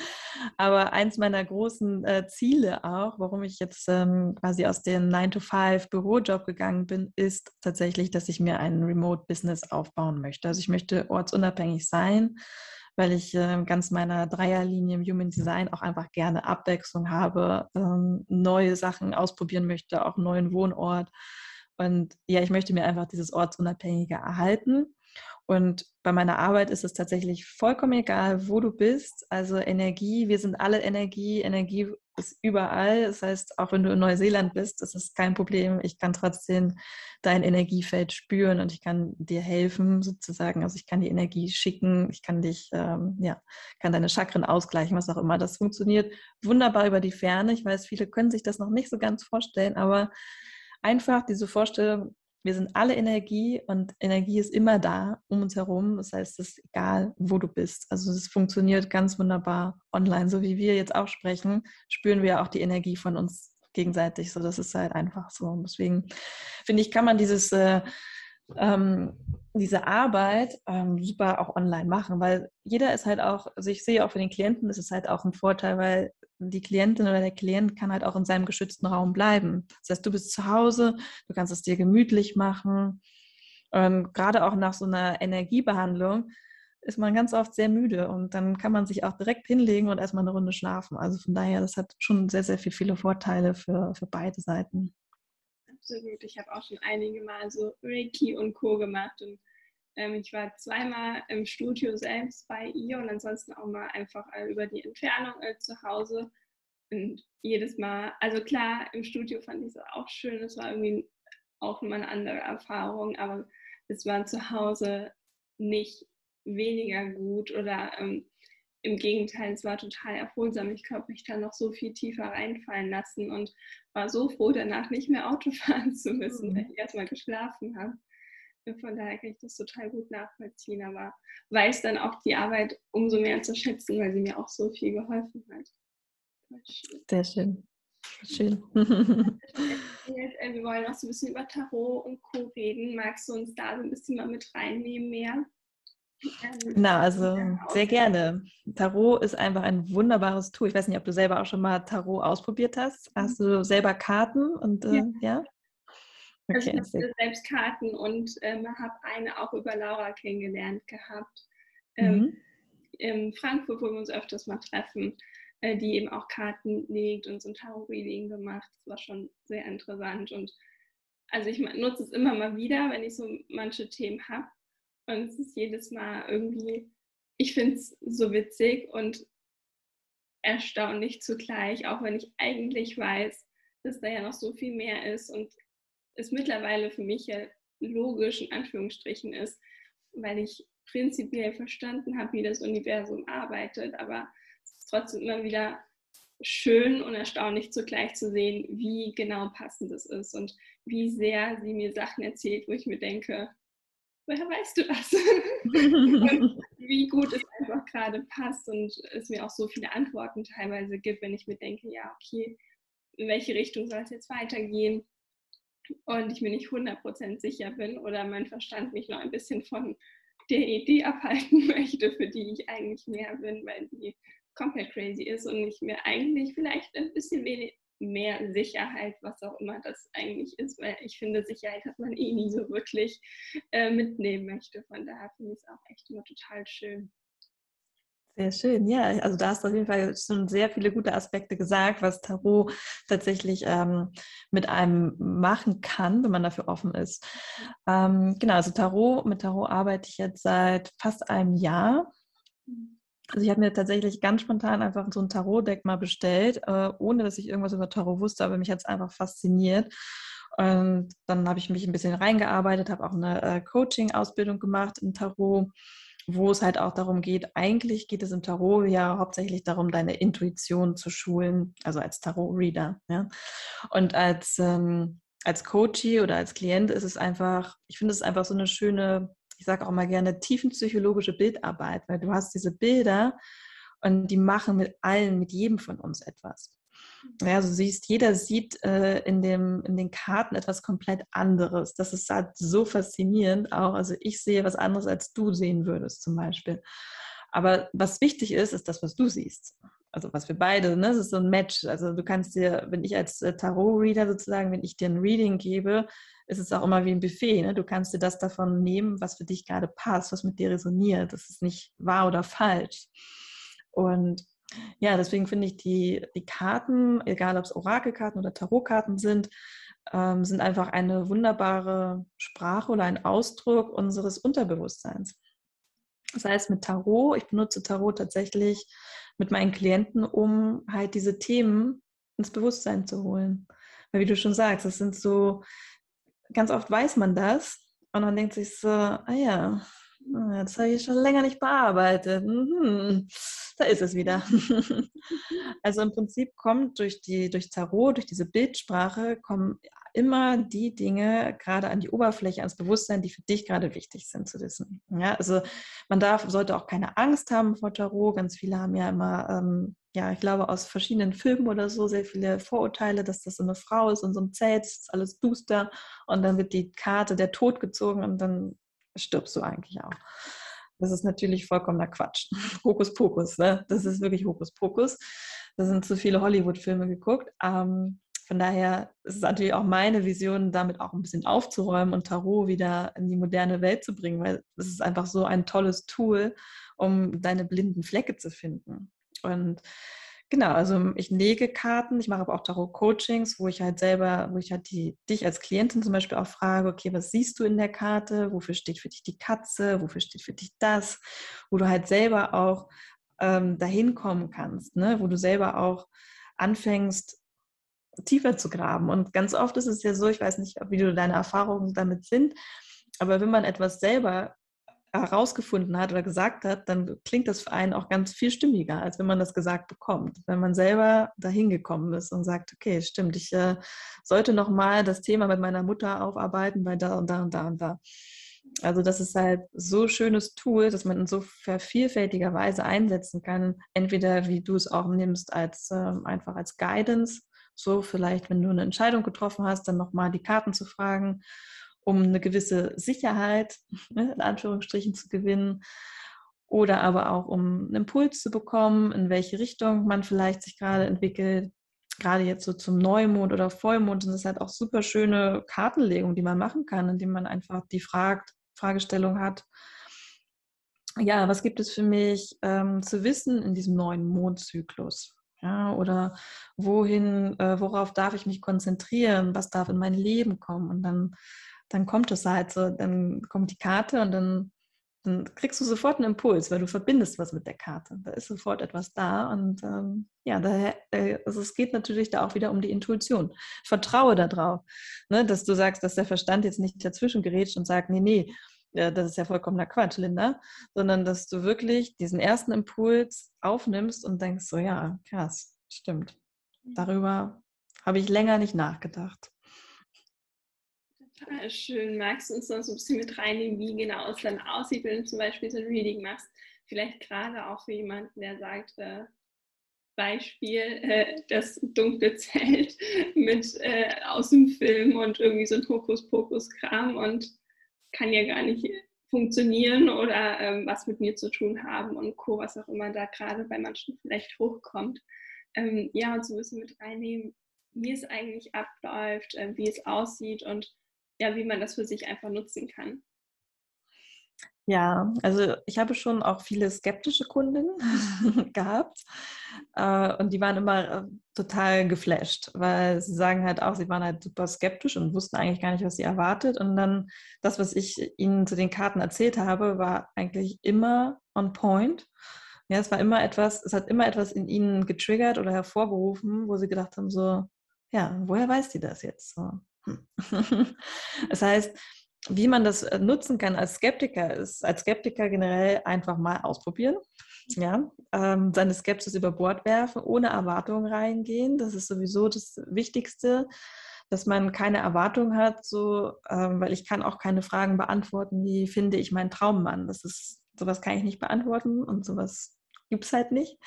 Aber eins meiner großen äh, Ziele auch, warum ich jetzt ähm, quasi aus dem 9-to-5-Bürojob gegangen bin, ist tatsächlich, dass ich mir ein Remote-Business aufbauen möchte. Also ich möchte ortsunabhängig sein, weil ich äh, ganz meiner Dreierlinie im Human Design auch einfach gerne Abwechslung habe, ähm, neue Sachen ausprobieren möchte, auch einen neuen Wohnort. Und ja, ich möchte mir einfach dieses Ortsunabhängige erhalten Und bei meiner Arbeit ist es tatsächlich vollkommen egal, wo du bist. Also Energie, wir sind alle Energie. Energie ist überall. Das heißt, auch wenn du in Neuseeland bist, ist es kein Problem. Ich kann trotzdem dein Energiefeld spüren und ich kann dir helfen, sozusagen. Also ich kann die Energie schicken, ich kann dich, ähm, ja, kann deine Chakren ausgleichen, was auch immer. Das funktioniert wunderbar über die Ferne. Ich weiß, viele können sich das noch nicht so ganz vorstellen, aber einfach diese Vorstellung, wir sind alle Energie und Energie ist immer da um uns herum. Das heißt, es ist egal, wo du bist. Also es funktioniert ganz wunderbar online. So wie wir jetzt auch sprechen, spüren wir auch die Energie von uns gegenseitig. So, das ist halt einfach so. Und deswegen finde ich, kann man dieses äh, ähm, diese Arbeit ähm, super auch online machen, weil jeder ist halt auch, also ich sehe auch für den Klienten, ist es halt auch ein Vorteil, weil die Klientin oder der Klient kann halt auch in seinem geschützten Raum bleiben. Das heißt, du bist zu Hause, du kannst es dir gemütlich machen. Ähm, gerade auch nach so einer Energiebehandlung ist man ganz oft sehr müde und dann kann man sich auch direkt hinlegen und erstmal eine Runde schlafen. Also von daher, das hat schon sehr, sehr viel, viele Vorteile für, für beide Seiten. Absolut. Ich habe auch schon einige Mal so Reiki und Co. gemacht und ich war zweimal im Studio selbst bei ihr und ansonsten auch mal einfach äh, über die Entfernung äh, zu Hause. Und jedes Mal, also klar, im Studio fand ich es auch schön, es war irgendwie auch immer eine andere Erfahrung, aber es war zu Hause nicht weniger gut oder ähm, im Gegenteil, es war total erholsam. Ich konnte mich da noch so viel tiefer reinfallen lassen und war so froh, danach nicht mehr Auto fahren zu müssen, mhm. weil ich erstmal geschlafen habe. Von daher kann ich das total gut nachvollziehen, aber weiß dann auch die Arbeit umso mehr zu schätzen, weil sie mir auch so viel geholfen hat. Sehr schön. Schön. Äh, wir wollen auch so ein bisschen über Tarot und Co. reden. Magst du uns da so ein bisschen mal mit reinnehmen mehr? Ähm, Na, also sehr gerne. Tarot ist einfach ein wunderbares Tool. Ich weiß nicht, ob du selber auch schon mal Tarot ausprobiert hast. Hast du selber Karten und äh, ja? ja? Also okay, also ich habe selbst Karten und ähm, habe eine auch über Laura kennengelernt gehabt. Ähm, mhm. In Frankfurt, wo wir uns öfters mal treffen, äh, die eben auch Karten legt und so ein Tarot-Reading gemacht. Das war schon sehr interessant. Und also ich nutze es immer mal wieder, wenn ich so manche Themen habe. Und es ist jedes Mal irgendwie, ich finde es so witzig und erstaunlich zugleich, auch wenn ich eigentlich weiß, dass da ja noch so viel mehr ist und es mittlerweile für mich ja logisch in Anführungsstrichen ist, weil ich prinzipiell verstanden habe, wie das Universum arbeitet, aber es ist trotzdem immer wieder schön und erstaunlich zugleich zu sehen, wie genau passend es ist und wie sehr sie mir Sachen erzählt, wo ich mir denke, woher weißt du das? wie gut es einfach gerade passt und es mir auch so viele Antworten teilweise gibt, wenn ich mir denke, ja, okay, in welche Richtung soll es jetzt weitergehen? Und ich mir nicht 100% sicher bin oder mein Verstand mich noch ein bisschen von der Idee abhalten möchte, für die ich eigentlich mehr bin, weil sie komplett crazy ist und ich mir eigentlich vielleicht ein bisschen wenig, mehr Sicherheit, was auch immer das eigentlich ist, weil ich finde, Sicherheit hat man eh nie so wirklich äh, mitnehmen möchte. Von daher finde ich es auch echt immer total schön. Sehr schön, ja. Also da hast du auf jeden Fall schon sehr viele gute Aspekte gesagt, was Tarot tatsächlich ähm, mit einem machen kann, wenn man dafür offen ist. Ähm, genau, also Tarot, mit Tarot arbeite ich jetzt seit fast einem Jahr. Also ich habe mir tatsächlich ganz spontan einfach so ein Tarot-Deck mal bestellt, äh, ohne dass ich irgendwas über Tarot wusste, aber mich hat es einfach fasziniert. Und dann habe ich mich ein bisschen reingearbeitet, habe auch eine äh, Coaching-Ausbildung gemacht im Tarot, wo es halt auch darum geht, eigentlich geht es im Tarot ja hauptsächlich darum, deine Intuition zu schulen, also als Tarot-Reader. Ja? Und als, ähm, als Coachie oder als Klient ist es einfach, ich finde es einfach so eine schöne ich sage auch mal gerne, tiefenpsychologische Bildarbeit, weil du hast diese Bilder und die machen mit allen, mit jedem von uns etwas. Ja, also siehst, jeder sieht äh, in, dem, in den Karten etwas komplett anderes. Das ist halt so faszinierend auch. Also ich sehe was anderes, als du sehen würdest zum Beispiel. Aber was wichtig ist, ist das, was du siehst. Also was wir beide, ne? das ist so ein Match. Also du kannst dir, wenn ich als äh, Tarot-Reader sozusagen, wenn ich dir ein Reading gebe, ist es auch immer wie ein Buffet. Ne? Du kannst dir das davon nehmen, was für dich gerade passt, was mit dir resoniert. Das ist nicht wahr oder falsch. Und ja, deswegen finde ich die, die Karten, egal ob es Orakelkarten oder Tarotkarten sind, ähm, sind einfach eine wunderbare Sprache oder ein Ausdruck unseres Unterbewusstseins. Das heißt, mit Tarot, ich benutze Tarot tatsächlich mit meinen Klienten, um halt diese Themen ins Bewusstsein zu holen. Weil wie du schon sagst, das sind so, ganz oft weiß man das und man denkt sich so, ah ja, das habe ich schon länger nicht bearbeitet. Mhm. Da ist es wieder. Also im Prinzip kommt durch die durch Tarot, durch diese Bildsprache kommen immer die Dinge gerade an die Oberfläche, ans Bewusstsein, die für dich gerade wichtig sind zu wissen. Ja, also man darf, sollte auch keine Angst haben vor Tarot. Ganz viele haben ja immer, ähm, ja, ich glaube, aus verschiedenen Filmen oder so sehr viele Vorurteile, dass das so eine Frau ist und so ein Zelt, ist alles duster und dann wird die Karte der Tod gezogen und dann stirbst du eigentlich auch. Das ist natürlich vollkommener Quatsch. Hokuspokus, ne? Das ist wirklich Hokuspokus. Da sind zu viele Hollywood-Filme geguckt. Ähm, von daher ist es natürlich auch meine Vision, damit auch ein bisschen aufzuräumen und Tarot wieder in die moderne Welt zu bringen, weil es ist einfach so ein tolles Tool, um deine blinden Flecke zu finden. Und Genau, also ich lege Karten, ich mache aber auch Tarot-Coachings, wo ich halt selber, wo ich halt die, dich als Klientin zum Beispiel auch frage, okay, was siehst du in der Karte? Wofür steht für dich die Katze? Wofür steht für dich das? Wo du halt selber auch ähm, dahin kommen kannst, ne? wo du selber auch anfängst, tiefer zu graben. Und ganz oft ist es ja so, ich weiß nicht, wie du deine Erfahrungen damit sind, aber wenn man etwas selber herausgefunden hat oder gesagt hat, dann klingt das für einen auch ganz viel stimmiger, als wenn man das gesagt bekommt. Wenn man selber dahin gekommen ist und sagt, okay, stimmt, ich äh, sollte noch mal das Thema mit meiner Mutter aufarbeiten, bei da und da und da und da. Also das ist halt so schönes Tool, dass man in so vervielfältiger Weise einsetzen kann. Entweder wie du es auch nimmst als äh, einfach als Guidance, so vielleicht, wenn du eine Entscheidung getroffen hast, dann nochmal die Karten zu fragen um eine gewisse Sicherheit ne, in Anführungsstrichen zu gewinnen oder aber auch um einen Impuls zu bekommen, in welche Richtung man vielleicht sich gerade entwickelt. Gerade jetzt so zum Neumond oder Vollmond sind es halt auch super schöne Kartenlegungen, die man machen kann, indem man einfach die fragt, Fragestellung hat. Ja, was gibt es für mich ähm, zu wissen in diesem neuen Mondzyklus? Ja, oder wohin, äh, worauf darf ich mich konzentrieren? Was darf in mein Leben kommen? Und dann dann kommt es halt so, dann kommt die Karte und dann, dann kriegst du sofort einen Impuls, weil du verbindest was mit der Karte. Da ist sofort etwas da und ähm, ja, daher, äh, also es geht natürlich da auch wieder um die Intuition. Vertraue darauf, ne, dass du sagst, dass der Verstand jetzt nicht dazwischen gerät und sagt, nee, nee, ja, das ist ja vollkommener Quatsch, Linda, sondern dass du wirklich diesen ersten Impuls aufnimmst und denkst so, ja, krass, stimmt. Mhm. Darüber habe ich länger nicht nachgedacht. Total schön. Magst du uns noch so ein bisschen mit reinnehmen, wie genau es dann aussieht, wenn du zum Beispiel so ein Reading machst? Vielleicht gerade auch für jemanden, der sagt, äh, Beispiel, äh, das dunkle Zelt mit äh, aus dem Film und irgendwie so ein Hokuspokus-Kram und kann ja gar nicht funktionieren oder ähm, was mit mir zu tun haben und Co., was auch immer da gerade bei manchen vielleicht hochkommt. Ähm, ja, und so ein bisschen mit reinnehmen, wie es eigentlich abläuft, äh, wie es aussieht und ja, wie man das für sich einfach nutzen kann. Ja, also ich habe schon auch viele skeptische Kundinnen gehabt äh, und die waren immer äh, total geflasht, weil sie sagen halt auch, sie waren halt super skeptisch und wussten eigentlich gar nicht, was sie erwartet. Und dann das, was ich ihnen zu den Karten erzählt habe, war eigentlich immer on point. Ja, es war immer etwas, es hat immer etwas in ihnen getriggert oder hervorgerufen, wo sie gedacht haben, so, ja, woher weiß die das jetzt? So, das heißt, wie man das äh, nutzen kann als Skeptiker, ist als Skeptiker generell einfach mal ausprobieren. Ja, ähm, seine Skepsis über Bord werfen, ohne Erwartungen reingehen. Das ist sowieso das Wichtigste, dass man keine Erwartung hat, so, ähm, weil ich kann auch keine Fragen beantworten, wie finde ich meinen Traummann. Das ist, sowas kann ich nicht beantworten und sowas gibt es halt nicht.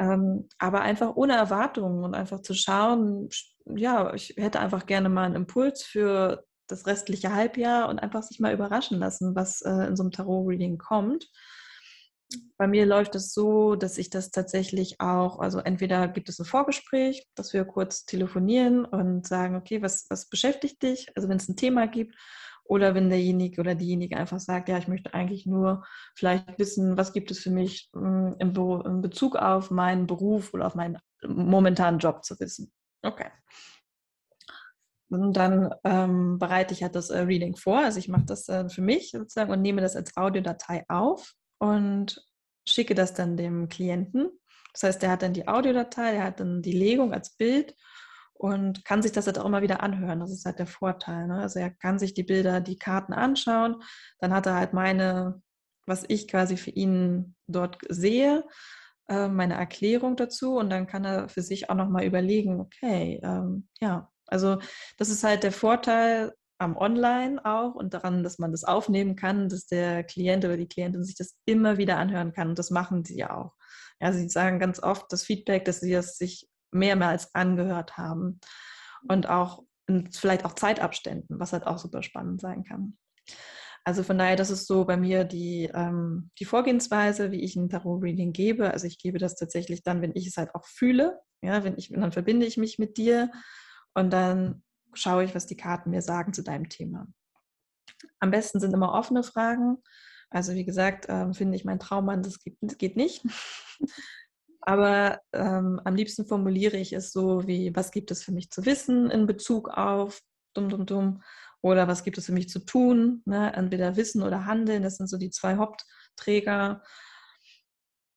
Ähm, aber einfach ohne Erwartungen und einfach zu schauen, ja, ich hätte einfach gerne mal einen Impuls für das restliche Halbjahr und einfach sich mal überraschen lassen, was äh, in so einem Tarot-Reading kommt. Bei mir läuft es so, dass ich das tatsächlich auch, also entweder gibt es ein Vorgespräch, dass wir kurz telefonieren und sagen, okay, was, was beschäftigt dich? Also wenn es ein Thema gibt, oder wenn derjenige oder diejenige einfach sagt, ja, ich möchte eigentlich nur vielleicht wissen, was gibt es für mich hm, in, Be in Bezug auf meinen Beruf oder auf meinen momentanen Job zu wissen. Okay. und dann ähm, bereite ich halt das äh, Reading vor. Also ich mache das äh, für mich sozusagen und nehme das als Audiodatei auf und schicke das dann dem Klienten. Das heißt, der hat dann die Audiodatei, der hat dann die Legung als Bild und kann sich das halt auch immer wieder anhören. Das ist halt der Vorteil. Ne? Also er kann sich die Bilder, die Karten anschauen. Dann hat er halt meine, was ich quasi für ihn dort sehe, äh, meine Erklärung dazu und dann kann er für sich auch nochmal überlegen, okay, ähm, ja, also das ist halt der Vorteil am Online auch und daran, dass man das aufnehmen kann, dass der Klient oder die Klientin sich das immer wieder anhören kann. Und das machen sie ja auch. Ja, sie sagen ganz oft das Feedback, dass sie es sich mehrmals angehört haben und auch in vielleicht auch Zeitabständen, was halt auch super spannend sein kann. Also von daher, das ist so bei mir die, ähm, die Vorgehensweise, wie ich ein Tarot-Reading gebe. Also ich gebe das tatsächlich dann, wenn ich es halt auch fühle. Ja, wenn ich, dann verbinde ich mich mit dir und dann schaue ich, was die Karten mir sagen zu deinem Thema. Am besten sind immer offene Fragen. Also wie gesagt, ähm, finde ich mein Traummann, das geht, das geht nicht. Aber ähm, am liebsten formuliere ich es so wie, was gibt es für mich zu wissen in Bezug auf dumm, dumm, dumm oder was gibt es für mich zu tun? Ne? Entweder Wissen oder Handeln, das sind so die zwei Hauptträger.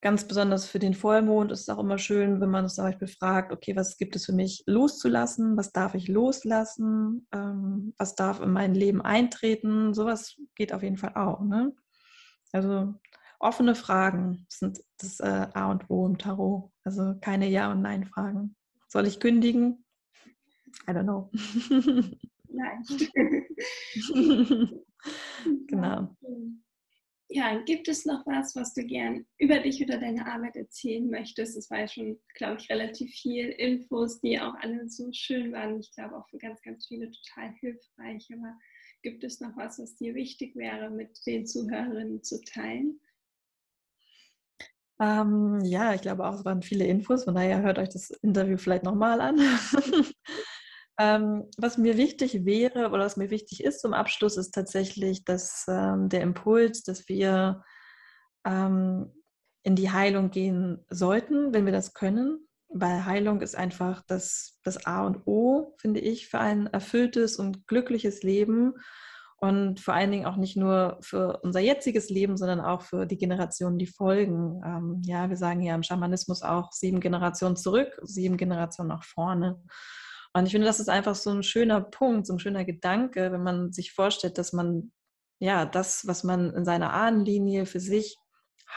Ganz besonders für den Vollmond ist es auch immer schön, wenn man zum Beispiel fragt, okay, was gibt es für mich loszulassen? Was darf ich loslassen? Ähm, was darf in mein Leben eintreten? Sowas geht auf jeden Fall auch. Ne? Also offene Fragen sind das äh, A und O im Tarot. Also keine Ja- und Nein-Fragen. Soll ich kündigen? I don't know. Nein. genau. Ja, gibt es noch was, was du gern über dich oder deine Arbeit erzählen möchtest? Es war ja schon, glaube ich, relativ viel Infos, die auch alle so schön waren. Ich glaube auch für ganz, ganz viele total hilfreich. Aber gibt es noch was, was dir wichtig wäre, mit den Zuhörerinnen zu teilen? Ähm, ja, ich glaube auch, es waren viele Infos. Von daher hört euch das Interview vielleicht nochmal an. Ähm, was mir wichtig wäre oder was mir wichtig ist zum Abschluss, ist tatsächlich, dass ähm, der Impuls, dass wir ähm, in die Heilung gehen sollten, wenn wir das können, weil Heilung ist einfach das, das A und O, finde ich, für ein erfülltes und glückliches Leben und vor allen Dingen auch nicht nur für unser jetziges Leben, sondern auch für die Generationen, die folgen. Ähm, ja, wir sagen ja im Schamanismus auch sieben Generationen zurück, sieben Generationen nach vorne. Und ich finde, das ist einfach so ein schöner Punkt, so ein schöner Gedanke, wenn man sich vorstellt, dass man ja das, was man in seiner Ahnenlinie für sich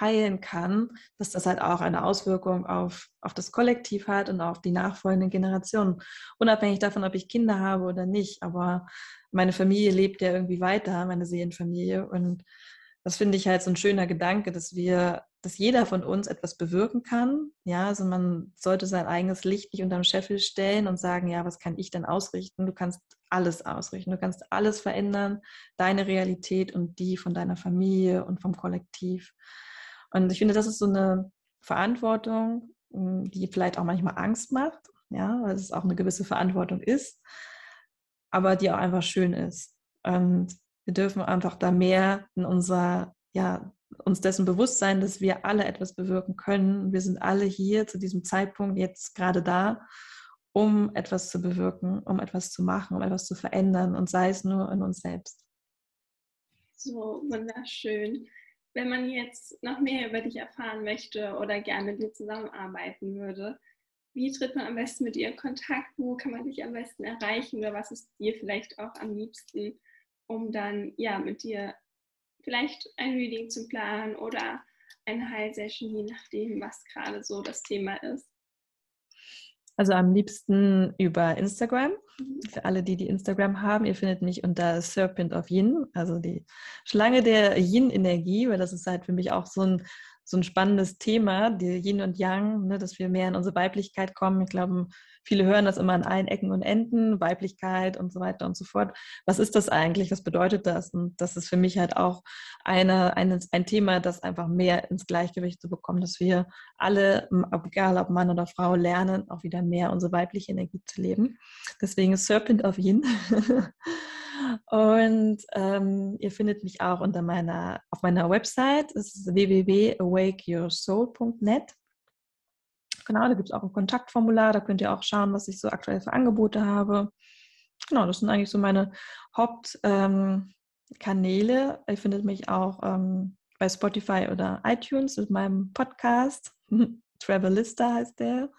heilen kann, dass das halt auch eine Auswirkung auf, auf das Kollektiv hat und auf die nachfolgenden Generationen. Unabhängig davon, ob ich Kinder habe oder nicht. Aber meine Familie lebt ja irgendwie weiter, meine Seelenfamilie. Und das finde ich halt so ein schöner Gedanke, dass wir, dass jeder von uns etwas bewirken kann. Ja, also man sollte sein eigenes Licht nicht unterm Scheffel stellen und sagen, ja, was kann ich denn ausrichten? Du kannst alles ausrichten, du kannst alles verändern, deine Realität und die von deiner Familie und vom Kollektiv. Und ich finde, das ist so eine Verantwortung, hm, die vielleicht auch manchmal Angst macht, ja, weil es auch eine gewisse Verantwortung ist, aber die auch einfach schön ist. Und wir dürfen einfach da mehr in unser, ja, uns dessen bewusst sein, dass wir alle etwas bewirken können. Wir sind alle hier zu diesem Zeitpunkt jetzt gerade da, um etwas zu bewirken, um etwas zu machen, um etwas zu verändern und sei es nur in uns selbst. So wunderschön. Wenn man jetzt noch mehr über dich erfahren möchte oder gerne mit dir zusammenarbeiten würde, wie tritt man am besten mit dir in Kontakt? Wo kann man dich am besten erreichen oder was ist dir vielleicht auch am liebsten? um dann ja mit dir vielleicht ein Reading zu planen oder eine Heilsession, je nachdem, was gerade so das Thema ist. Also am liebsten über Instagram. Für alle, die die Instagram haben, ihr findet mich unter Serpent of Yin, also die Schlange der Yin-Energie, weil das ist halt für mich auch so ein so ein spannendes Thema, die Yin und Yang, ne, dass wir mehr in unsere Weiblichkeit kommen. Ich glaube, viele hören das immer an allen Ecken und Enden, Weiblichkeit und so weiter und so fort. Was ist das eigentlich? Was bedeutet das? Und das ist für mich halt auch eine, eine, ein Thema, das einfach mehr ins Gleichgewicht zu bekommen, dass wir alle, egal ob Mann oder Frau, lernen, auch wieder mehr unsere weibliche Energie zu leben. Deswegen Serpent of Yin. Und ähm, ihr findet mich auch unter meiner, auf meiner Website, das ist www.awakeyoursoul.net. Genau, da gibt es auch ein Kontaktformular, da könnt ihr auch schauen, was ich so aktuell für Angebote habe. genau, das sind eigentlich so meine Hauptkanäle. Ähm, Ihr findet mich auch ähm, bei Spotify oder iTunes mit meinem Podcast. Travelista heißt der.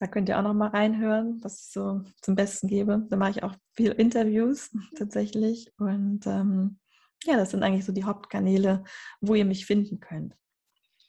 Da könnt ihr auch noch mal reinhören, was ich so zum Besten gebe. Da mache ich auch viel Interviews tatsächlich. Und ähm, ja, das sind eigentlich so die Hauptkanäle, wo ihr mich finden könnt.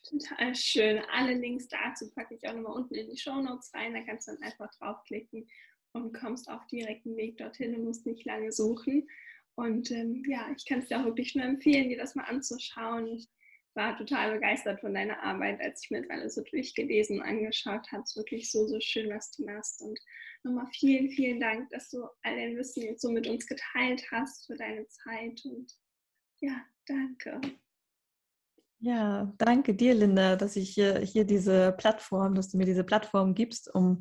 Total schön. Alle Links dazu packe ich auch nochmal unten in die Show Notes rein. Da kannst du dann einfach draufklicken und kommst auf direkten Weg dorthin und musst nicht lange suchen. Und ähm, ja, ich kann es dir auch wirklich nur empfehlen, dir das mal anzuschauen. Ich war total begeistert von deiner Arbeit, als ich mir das alles so durchgelesen und angeschaut habe. Es ist wirklich so, so schön, was du machst. Und nochmal vielen, vielen Dank, dass du all dein Wissen jetzt so mit uns geteilt hast für deine Zeit. Und ja, danke. Ja, danke dir, Linda, dass ich hier, hier diese Plattform, dass du mir diese Plattform gibst, um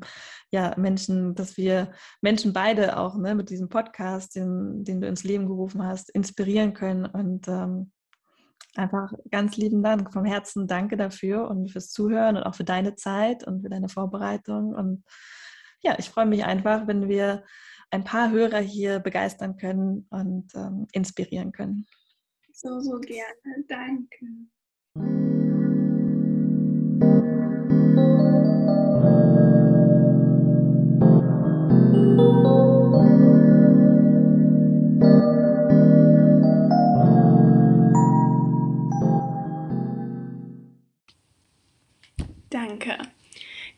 ja Menschen, dass wir Menschen beide auch ne, mit diesem Podcast, den, den du ins Leben gerufen hast, inspirieren können. Und ähm, einfach ganz lieben Dank, vom Herzen danke dafür und fürs Zuhören und auch für deine Zeit und für deine Vorbereitung. Und ja, ich freue mich einfach, wenn wir ein paar Hörer hier begeistern können und ähm, inspirieren können. So, so gerne. Danke. Danke.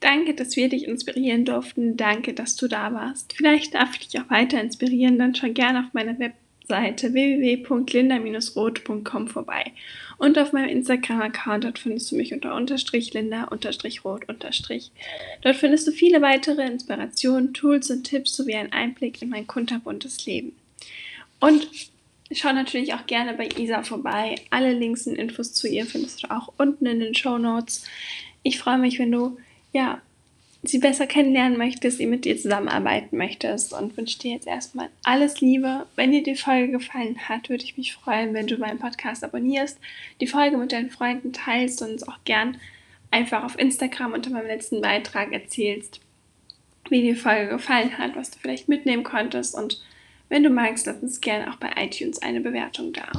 Danke, dass wir dich inspirieren durften. Danke, dass du da warst. Vielleicht darf ich dich auch weiter inspirieren. Dann schau gerne auf meiner Webseite www.linda-rot.com vorbei. Und auf meinem Instagram-Account, dort findest du mich unter unterstrich linda unterstrich rot unterstrich. Dort findest du viele weitere Inspirationen, Tools und Tipps sowie einen Einblick in mein kunterbuntes Leben. Und schau natürlich auch gerne bei Isa vorbei. Alle Links und Infos zu ihr findest du auch unten in den Show Notes. Ich freue mich, wenn du ja sie besser kennenlernen möchtest, sie mit dir zusammenarbeiten möchtest und wünsche dir jetzt erstmal alles Liebe. Wenn dir die Folge gefallen hat, würde ich mich freuen, wenn du meinen Podcast abonnierst, die Folge mit deinen Freunden teilst und uns auch gern einfach auf Instagram unter meinem letzten Beitrag erzählst, wie die Folge gefallen hat, was du vielleicht mitnehmen konntest und wenn du magst, lass uns gerne auch bei iTunes eine Bewertung da.